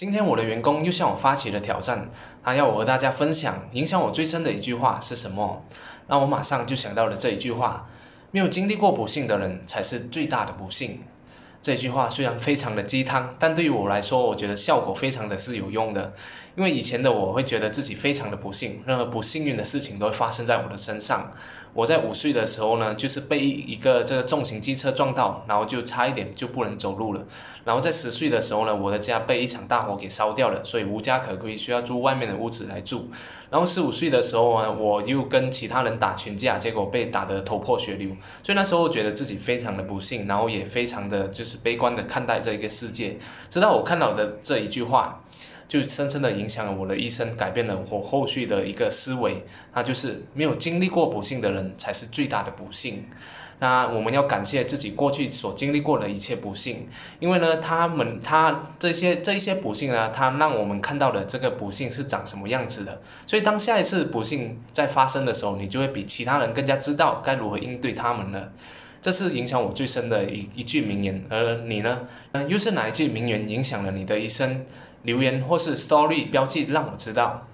今天我的员工又向我发起了挑战，他要我和大家分享影响我最深的一句话是什么？那我马上就想到了这一句话：没有经历过不幸的人才是最大的不幸。这句话虽然非常的鸡汤，但对于我来说，我觉得效果非常的是有用的。因为以前的我会觉得自己非常的不幸，任何不幸运的事情都会发生在我的身上。我在五岁的时候呢，就是被一个这个重型机车撞到，然后就差一点就不能走路了。然后在十岁的时候呢，我的家被一场大火给烧掉了，所以无家可归，需要租外面的屋子来住。然后十五岁的时候呢，我又跟其他人打群架，结果被打得头破血流。所以那时候觉得自己非常的不幸，然后也非常的就是是悲观的看待这一个世界。直到我看到的这一句话。就深深的影响了我的一生，改变了我后续的一个思维。那就是没有经历过不幸的人才是最大的不幸。那我们要感谢自己过去所经历过的一切不幸，因为呢，他们他这些这一些不幸呢，他让我们看到的这个不幸是长什么样子的。所以当下一次不幸在发生的时候，你就会比其他人更加知道该如何应对他们了。这是影响我最深的一一句名言。而你呢？嗯又是哪一句名言影响了你的一生？留言或是 story 标记，让我知道。